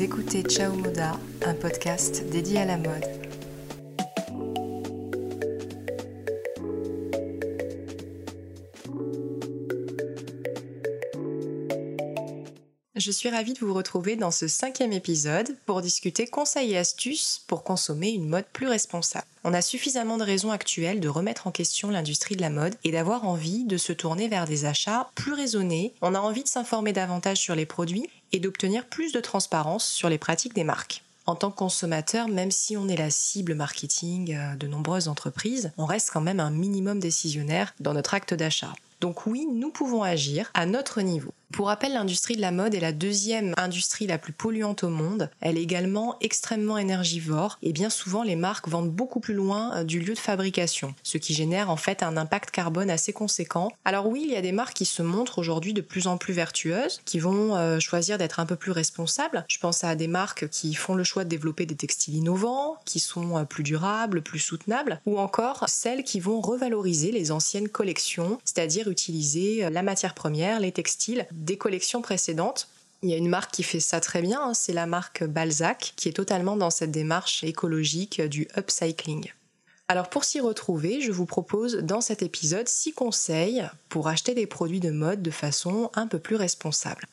Écoutez Ciao Moda, un podcast dédié à la mode. Je suis ravie de vous retrouver dans ce cinquième épisode pour discuter conseils et astuces pour consommer une mode plus responsable. On a suffisamment de raisons actuelles de remettre en question l'industrie de la mode et d'avoir envie de se tourner vers des achats plus raisonnés. On a envie de s'informer davantage sur les produits et d'obtenir plus de transparence sur les pratiques des marques. En tant que consommateur, même si on est la cible marketing euh, de nombreuses entreprises, on reste quand même un minimum décisionnaire dans notre acte d'achat. Donc oui, nous pouvons agir à notre niveau. Pour rappel, l'industrie de la mode est la deuxième industrie la plus polluante au monde. Elle est également extrêmement énergivore et bien souvent les marques vendent beaucoup plus loin euh, du lieu de fabrication, ce qui génère en fait un impact carbone assez conséquent. Alors oui, il y a des marques qui se montrent aujourd'hui de plus en plus vertueuses, qui vont euh, choisir d'être un peu plus responsables. Je pense à des marques qui font le choix de développer des textiles innovants, qui sont euh, plus durables, plus soutenables, ou encore celles qui vont revaloriser les anciennes collections, c'est-à-dire utiliser la matière première, les textiles, des collections précédentes. Il y a une marque qui fait ça très bien, hein, c'est la marque Balzac, qui est totalement dans cette démarche écologique du upcycling. Alors pour s'y retrouver, je vous propose dans cet épisode 6 conseils pour acheter des produits de mode de façon un peu plus responsable.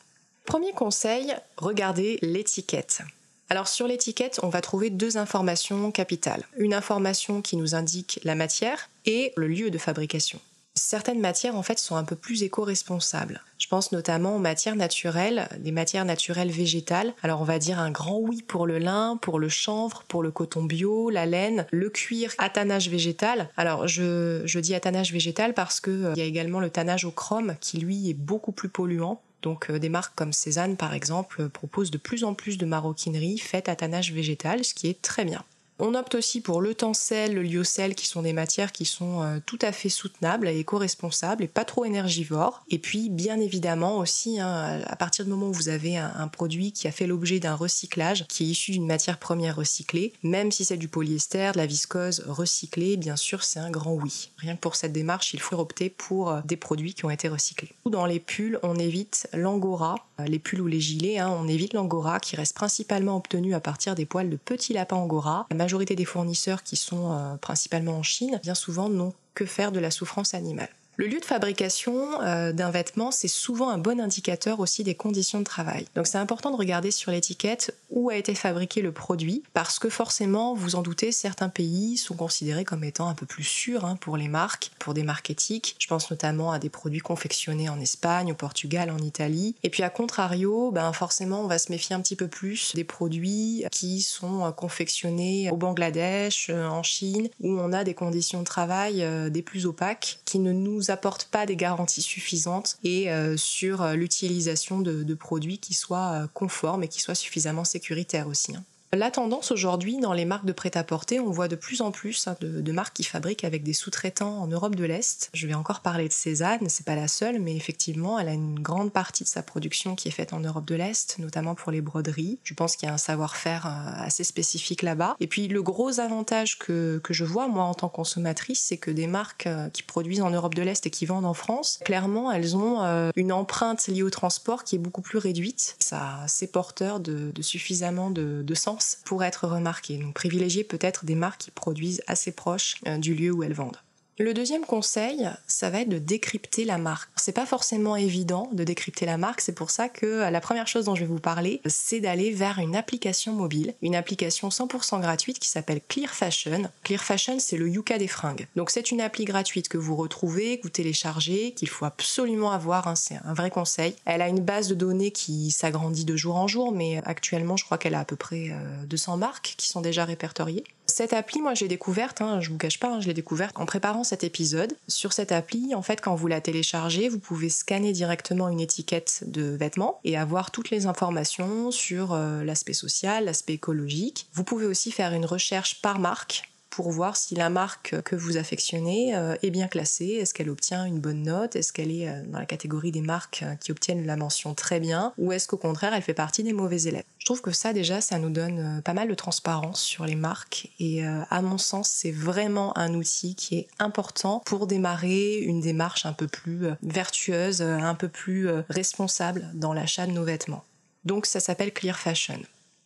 Premier conseil, regardez l'étiquette. Alors sur l'étiquette, on va trouver deux informations capitales. Une information qui nous indique la matière et le lieu de fabrication certaines matières en fait sont un peu plus éco-responsables. Je pense notamment aux matières naturelles, des matières naturelles végétales. Alors on va dire un grand oui pour le lin, pour le chanvre, pour le coton bio, la laine, le cuir à tannage végétal. Alors je, je dis à tannage végétal parce qu'il euh, y a également le tannage au chrome qui lui est beaucoup plus polluant. Donc euh, des marques comme Cézanne par exemple proposent de plus en plus de maroquinerie faite à tannage végétal, ce qui est très bien. On opte aussi pour le tencel, le lyocell, qui sont des matières qui sont euh, tout à fait soutenables et éco-responsables et pas trop énergivores. Et puis, bien évidemment aussi, hein, à partir du moment où vous avez un, produit qui a fait l'objet d'un recyclage, qui est issu d'une matière première recyclée, même si c'est du polyester, de la viscose recyclée, bien sûr, c'est un grand oui. Rien que pour cette démarche, il faut opter pour euh, des produits qui ont été recyclés. Dans les pulls, on évite l'angora, euh, les pulls ou les gilets, hein, on évite l'angora qui reste principalement obtenu à partir des poils de petits lapins angora majorité des fournisseurs qui sont euh, principalement en Chine, bien souvent n'ont que faire de la souffrance animale. Le lieu de fabrication euh, d'un vêtement, c'est souvent un bon indicateur aussi des conditions de travail. Donc c'est important de regarder sur l'étiquette où a été fabriqué le produit, parce que forcément, vous en doutez, certains pays sont considérés comme étant un peu plus sûrs hein, pour les marques, pour des marques éthiques. Je pense notamment à des produits confectionnés en Espagne, au Portugal, en Italie. Et puis à contrario, ben forcément, on va se méfier un petit peu plus des produits qui sont euh, confectionnés au Bangladesh, euh, en Chine, où on a des conditions de travail des plus opaques qui ne nous nous apporte pas des garanties suffisantes et euh, sur euh, l'utilisation de, produits qui soient euh, conformes et qui soient suffisamment sécuritaires aussi. Hein. La tendance aujourd'hui dans les marques de prêt-à-porter, on voit de plus en plus hein, de, marques qui fabriquent avec des sous-traitants en Europe de l'Est. Je vais encore parler de Cézanne, c'est pas la seule, mais effectivement, elle a une grande partie de sa production qui est faite en Europe de l'Est, notamment pour les broderies. Je pense qu'il y a un savoir-faire euh, assez spécifique là-bas. Et puis le gros avantage que, que je vois moi en tant que consommatrice, c'est que des marques euh, qui produisent en Europe de l'Est et qui vendent en France, clairement, elles ont euh, une empreinte liée au transport qui est beaucoup plus réduite. Ça, c'est porteur de, de suffisamment de, de sens pour être remarqué. Donc privilégier peut-être des marques qui produisent assez proches euh, du lieu où elles vendent. Le deuxième conseil, ça va être de décrypter la marque. C'est pas forcément évident de décrypter la marque, c'est pour ça que euh, la première chose dont je vais vous parler, c'est d'aller vers une application mobile, une application 100% gratuite qui s'appelle Clear Fashion. Clear Fashion, c'est le Yuka des fringues. Donc c'est une appli gratuite que vous retrouvez, que vous téléchargez, qu'il faut absolument avoir, hein, c'est un vrai conseil. Elle a une base de données qui s'agrandit de jour en jour, mais actuellement je crois qu'elle a à peu près 200 euh, marques qui sont déjà répertoriées. Cette appli, moi, j'ai découverte, hein, je vous cache pas, hein, je l'ai découverte en préparant cet épisode. Sur cette appli, en fait, quand vous la téléchargez, vous pouvez scanner directement une étiquette de vêtements et avoir toutes les informations sur euh, l'aspect social, l'aspect écologique. Vous pouvez aussi faire une recherche par marque pour voir si la marque que vous affectionnez euh, est bien classée, est-ce qu'elle obtient une bonne note, est-ce qu'elle est euh, dans la catégorie des marques euh, qui obtiennent la mention très bien, ou est-ce qu'au contraire elle fait partie des mauvais élèves? Je trouve que ça déjà, ça nous donne pas mal de transparence sur les marques et à mon sens, c'est vraiment un outil qui est important pour démarrer une démarche un peu plus vertueuse, un peu plus responsable dans l'achat de nos vêtements. Donc ça s'appelle Clear Fashion.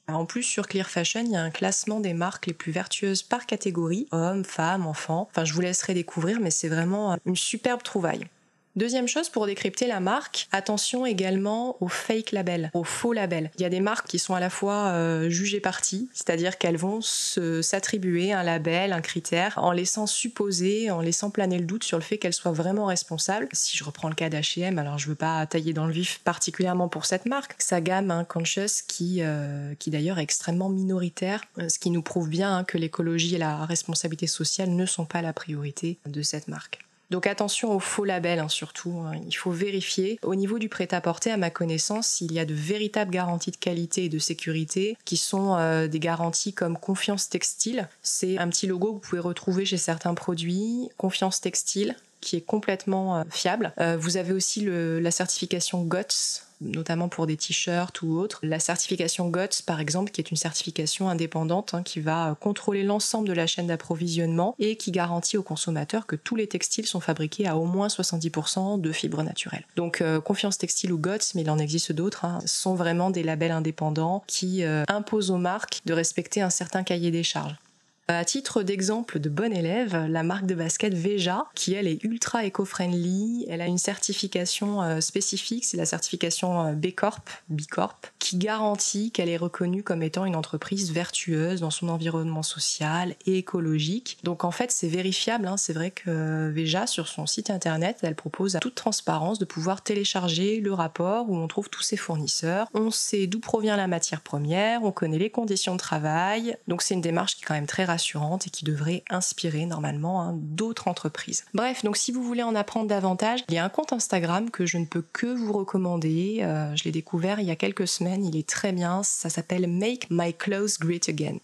En plus, sur Clear Fashion, il y a un classement des marques les plus vertueuses par catégorie, hommes, femmes, enfants. Enfin, je vous laisserai découvrir, mais c'est vraiment une superbe trouvaille. Deuxième chose, pour décrypter la marque, attention également aux fake labels, aux faux labels. Il y a des marques qui sont à la fois euh, jugées parties, c'est-à-dire qu'elles vont s'attribuer un label, un critère, en laissant supposer, en laissant planer le doute sur le fait qu'elles soient vraiment responsables. Si je reprends le cas d'H&M, alors je veux pas tailler dans le vif particulièrement pour cette marque, sa gamme hein, Conscious qui, euh, qui d'ailleurs est extrêmement minoritaire, euh, ce qui nous prouve bien hein, que l'écologie et la responsabilité sociale ne sont pas la priorité de cette marque. Donc attention aux faux labels hein, surtout, hein. il faut vérifier. Au niveau du prêt-à-porter, à ma connaissance, il y a de véritables garanties de qualité et de sécurité qui sont euh, des garanties comme Confiance Textile. C'est un petit logo que vous pouvez retrouver chez certains produits. Confiance Textile qui est complètement euh, fiable. Euh, vous avez aussi la certification GOTS notamment pour des t-shirts ou autres. La certification GOTS, par exemple, qui est une certification indépendante hein, qui va contrôler l'ensemble de la chaîne d'approvisionnement et qui garantit aux consommateurs que tous les textiles sont fabriqués à au moins 70% de fibres naturelles. Donc euh, Confiance Textile ou GOTS, mais il en existe d'autres, hein, sont vraiment des labels indépendants qui euh, imposent aux marques de respecter un certain cahier des charges. À titre d'exemple de bon élève, la marque de basket Veja, qui elle est ultra éco-friendly, elle a une certification euh, spécifique, c'est la certification euh, B Corp, B Corp, qui garantit qu'elle est reconnue comme étant une entreprise vertueuse dans son environnement social et écologique. Donc en fait, c'est vérifiable. Hein. C'est vrai que Veja, sur son site internet, elle propose à toute transparence de pouvoir télécharger le rapport où on trouve tous ses fournisseurs. On sait d'où provient la matière première, on connaît les conditions de travail. Donc c'est une démarche qui est quand même très et qui devrait inspirer normalement hein, d'autres entreprises. Bref, donc si vous voulez en apprendre davantage, il y a un compte Instagram que je ne peux que vous recommander. Euh, je l'ai découvert il y a quelques semaines, il est très bien. Ça s'appelle Make My Clothes Great Again.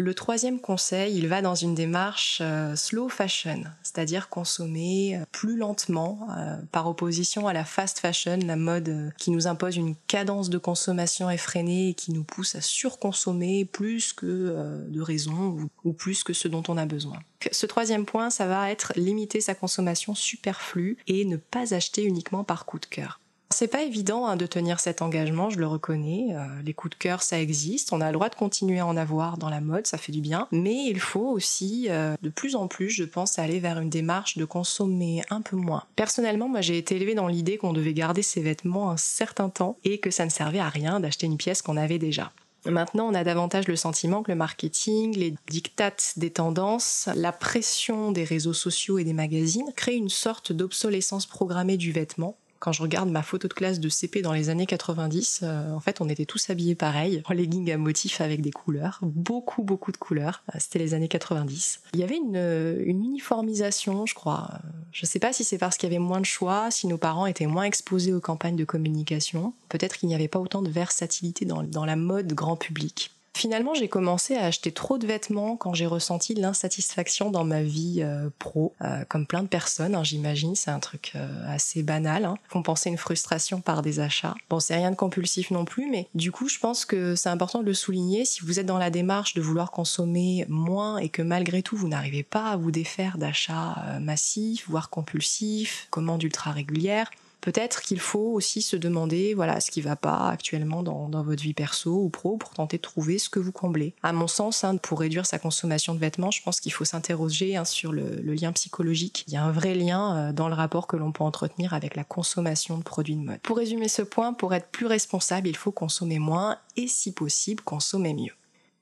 Le troisième conseil, il va dans une démarche euh, slow fashion, c'est-à-dire consommer euh, plus lentement, euh, par opposition à la fast fashion, la mode qui nous impose une cadence de consommation effrénée et qui nous pousse à surconsommer plus que de raison ou plus que ce dont on a besoin. Ce troisième point, ça va être limiter sa consommation superflue et ne pas acheter uniquement par coup de cœur. C'est pas évident hein, de tenir cet engagement, je le reconnais. Euh, les coups de cœur, ça existe. On a le droit de continuer à en avoir dans la mode, ça fait du bien. Mais il faut aussi, euh, de plus en plus, je pense, aller vers une démarche de consommer un peu moins. Personnellement, moi, j'ai été élevée dans l'idée qu'on devait garder ses vêtements un certain temps et que ça ne servait à rien d'acheter une pièce qu'on avait déjà. Maintenant, on a davantage le sentiment que le marketing, les dictates des tendances, la pression des réseaux sociaux et des magazines créent une sorte d'obsolescence programmée du vêtement quand je regarde ma photo de classe de CP dans les années 90, euh, en fait, on était tous habillés pareil, en leggings à motifs avec des couleurs, beaucoup, beaucoup de couleurs. Euh, c'était les années 90. Il y avait une, euh, une uniformisation, je crois. Je sais pas si c'est parce qu'il y avait moins de choix, si nos parents étaient moins exposés aux campagnes de communication. Peut-être qu'il n'y avait pas autant de versatilité dans la mode grand public. Finalement, j'ai commencé à acheter trop de vêtements quand j'ai ressenti l'insatisfaction dans ma vie euh, pro, euh, comme plein de personnes, hein, j'imagine, c'est un truc euh, assez banal, hein, compenser une frustration par des achats. Bon, c'est rien de compulsif non plus, mais du coup, je pense que c'est important de le souligner. Si vous êtes dans la démarche de vouloir consommer moins et que malgré tout, vous n'arrivez pas à vous défaire d'achats massifs, voire compulsifs, commandes ultra régulières, Peut-être qu'il faut aussi se demander voilà ce qui va pas actuellement dans, votre vie perso ou pro pour tenter de trouver ce que vous comblez. À mon sens, hein, pour réduire sa consommation de vêtements, je pense qu'il faut s'interroger hein, sur le, le, lien psychologique. Il y a un vrai lien euh, dans le rapport que l'on peut entretenir avec la consommation de produits de mode. Pour résumer ce point, pour être plus responsable, il faut consommer moins et si possible consommer mieux.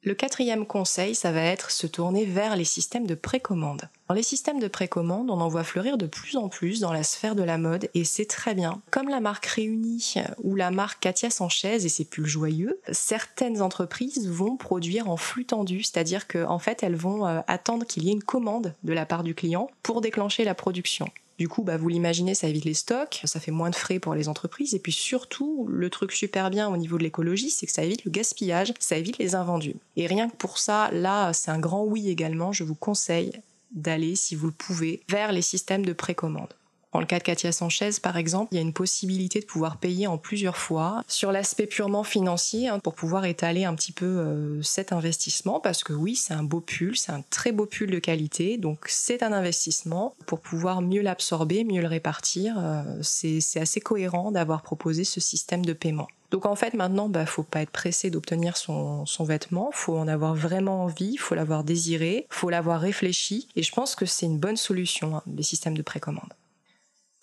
Le quatrième conseil, ça va être se tourner vers les systèmes de précommande. Dans les systèmes de précommande, on en voit fleurir de plus en plus dans la sphère de la mode et c'est très bien. Comme la marque Réunie ou la marque Katia Sanchez et ses pulls joyeux, certaines entreprises vont produire en flux tendu, c'est-à-dire qu'en fait elles vont euh, attendre qu'il y ait une commande de la part du client pour déclencher la production. Du coup, bah, vous l'imaginez, ça évite les stocks, ça fait moins de frais pour les entreprises, et puis surtout, le truc super bien au niveau de l'écologie, c'est que ça évite le gaspillage, ça évite les invendus. Et rien que pour ça, là, c'est un grand oui également, je vous conseille d'aller, si vous le pouvez, vers les systèmes de précommande. Dans le cas de Katia Sanchez, par exemple, il y a une possibilité de pouvoir payer en plusieurs fois sur l'aspect purement financier hein, pour pouvoir étaler un petit peu euh, cet investissement parce que oui, c'est un beau pull, c'est un très beau pull de qualité, donc c'est un investissement pour pouvoir mieux l'absorber, mieux le répartir. Euh, c'est assez cohérent d'avoir proposé ce système de paiement. Donc en fait maintenant, bah faut pas être pressé d'obtenir son, son vêtement, faut en avoir vraiment envie, faut l'avoir désiré, faut l'avoir réfléchi, et je pense que c'est une bonne solution, hein, les systèmes de précommande.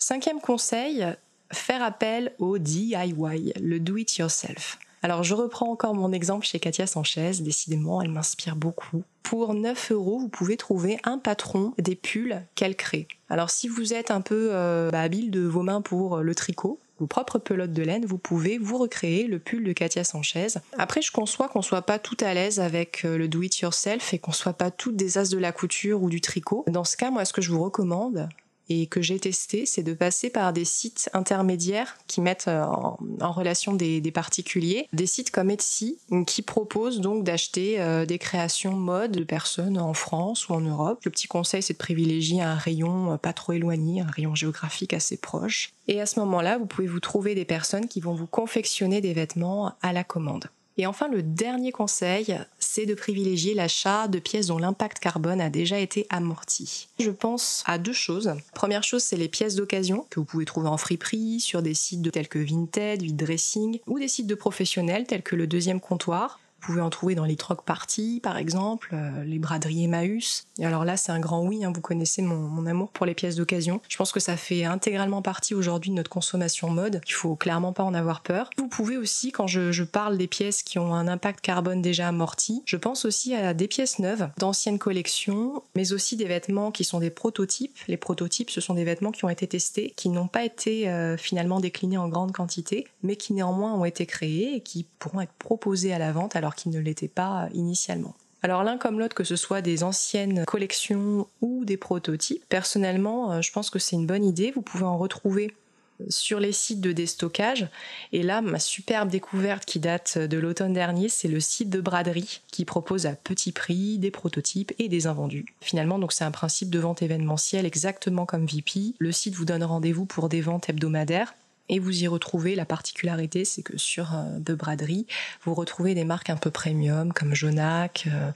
Cinquième conseil, faire appel au DIY, le do it yourself. Alors je reprends encore mon exemple chez Katia Sanchez, décidément elle m'inspire beaucoup. Pour 9 euros, vous pouvez trouver un patron des pulls qu'elle crée. Alors si vous êtes un peu euh, bah, habile de vos mains pour le tricot, vos propres pelotes de laine, vous pouvez vous recréer le pull de Katia Sanchez. Après, je conçois qu'on soit pas tout à l'aise avec euh, le do it yourself et qu'on soit pas toutes des as de la couture ou du tricot. Dans ce cas, moi, ce que je vous recommande, et que j'ai testé, c'est de passer par des sites intermédiaires qui mettent euh, en, relation des, particuliers, des sites comme Etsy qui proposent donc d'acheter euh, des créations mode de personnes en France ou en Europe. Le petit conseil, c'est de privilégier un rayon euh, pas trop éloigné, un rayon géographique assez proche. Et à ce moment-là, vous pouvez vous trouver des personnes qui vont vous confectionner des vêtements à la commande. Et enfin, le dernier conseil, c'est de privilégier l'achat de pièces dont l'impact carbone a déjà été amorti. Je pense à deux choses. Première chose, c'est les pièces d'occasion que vous pouvez trouver en friperie, sur des sites tels que Vinted, Dressing, ou des sites de professionnels tels que le deuxième comptoir. Vous pouvez en trouver dans les troc parties, par exemple, euh, les braderies Emmaüs. Et alors là, c'est un grand oui, hein, vous connaissez mon, amour pour les pièces d'occasion. Je pense que ça fait intégralement partie aujourd'hui de notre consommation mode. Il faut clairement pas en avoir peur. Vous pouvez aussi, quand je, parle des pièces qui ont un impact carbone déjà amorti, je pense aussi à des pièces neuves, d'anciennes collections, mais aussi des vêtements qui sont des prototypes. Les prototypes, ce sont des vêtements qui ont été testés, qui n'ont pas été euh, finalement déclinés en grande quantité, mais qui néanmoins ont été créés et qui pourront être proposés à la vente alors qui ne l'était pas initialement. Alors l'un comme l'autre, que ce soit des anciennes collections ou des prototypes, personnellement, euh, je pense que c'est une bonne idée. Vous pouvez en retrouver sur les sites de déstockage. Et là, ma superbe découverte qui date de l'automne dernier, c'est le site de braderie qui propose à petit prix des prototypes et des invendus. Finalement, donc c'est un principe de vente événementielle exactement comme VP. Le site vous donne rendez-vous pour des ventes hebdomadaires et vous y retrouvez la particularité, c'est que sur euh, de braderie, vous retrouvez des marques un peu premium comme Jonac, euh,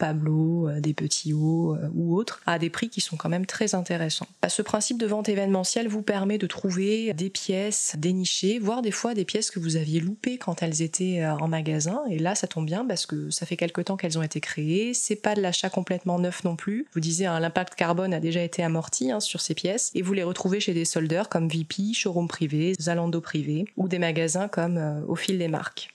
Pablo, euh, des petits hauts euh, ou autres, à des prix qui sont quand même très intéressants. Bah, ce principe de vente événementielle vous permet de trouver des pièces dénichées, voire des fois des pièces que vous aviez loupées quand elles étaient euh, en magasin. Et là, ça tombe bien parce que ça fait quelque temps qu'elles ont été créées. C'est pas de l'achat complètement neuf non plus. Vous disiez, hein, l'impact carbone a déjà été amorti hein, sur ces pièces et vous les retrouvez chez des soldeurs comme VP, Showroom Privé, Zalando Privé ou des magasins comme Au fil des marques.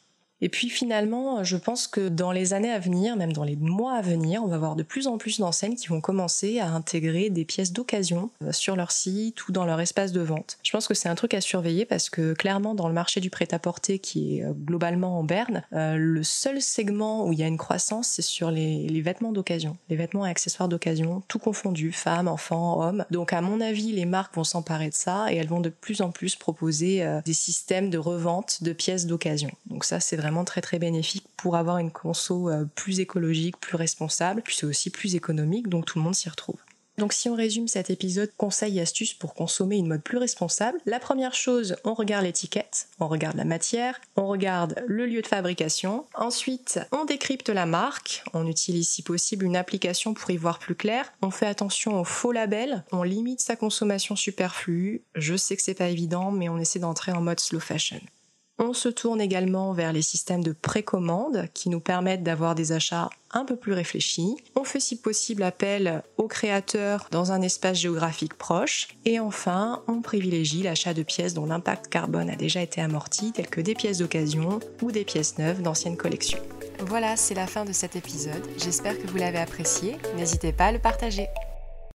Et puis finalement, je pense que dans les années à venir, même dans les mois à venir, on va voir de plus en plus d'enseignes qui vont commencer à intégrer des pièces d'occasion euh, sur leur site ou dans leur espace de vente. Je pense que c'est un truc à surveiller parce que clairement dans le marché du prêt-à-porter qui est euh, globalement en berne, euh, le seul segment où il y a une croissance, c'est sur les, vêtements d'occasion, les vêtements et accessoires d'occasion, tout confondu, femmes, enfants, hommes. Donc à mon avis, les marques vont s'emparer de ça et elles vont de plus en plus proposer des systèmes de revente de pièces d'occasion. Donc ça, c'est vraiment très très bénéfique pour avoir une conso euh, plus écologique, plus responsable, puis c'est aussi plus économique, donc tout le monde s'y retrouve. Donc si on résume cet épisode conseils et astuces pour consommer une mode plus responsable, la première chose, on regarde l'étiquette, on regarde la matière, on regarde le lieu de fabrication, ensuite on décrypte la marque, on utilise si possible une application pour y voir plus clair, on fait attention aux faux labels, on limite sa consommation superflue, je sais que c'est pas évident mais on essaie d'entrer en mode slow fashion. On se tourne également vers les systèmes de précommande qui nous permettent d'avoir des achats un peu plus réfléchis. On fait si possible appel aux créateurs dans un espace géographique proche. Et enfin, on privilégie l'achat de pièces dont l'impact carbone a déjà été amorti, telles que des pièces d'occasion ou des pièces neuves d'anciennes collections. Voilà, c'est la fin de cet épisode. J'espère que vous l'avez apprécié. N'hésitez pas à le partager.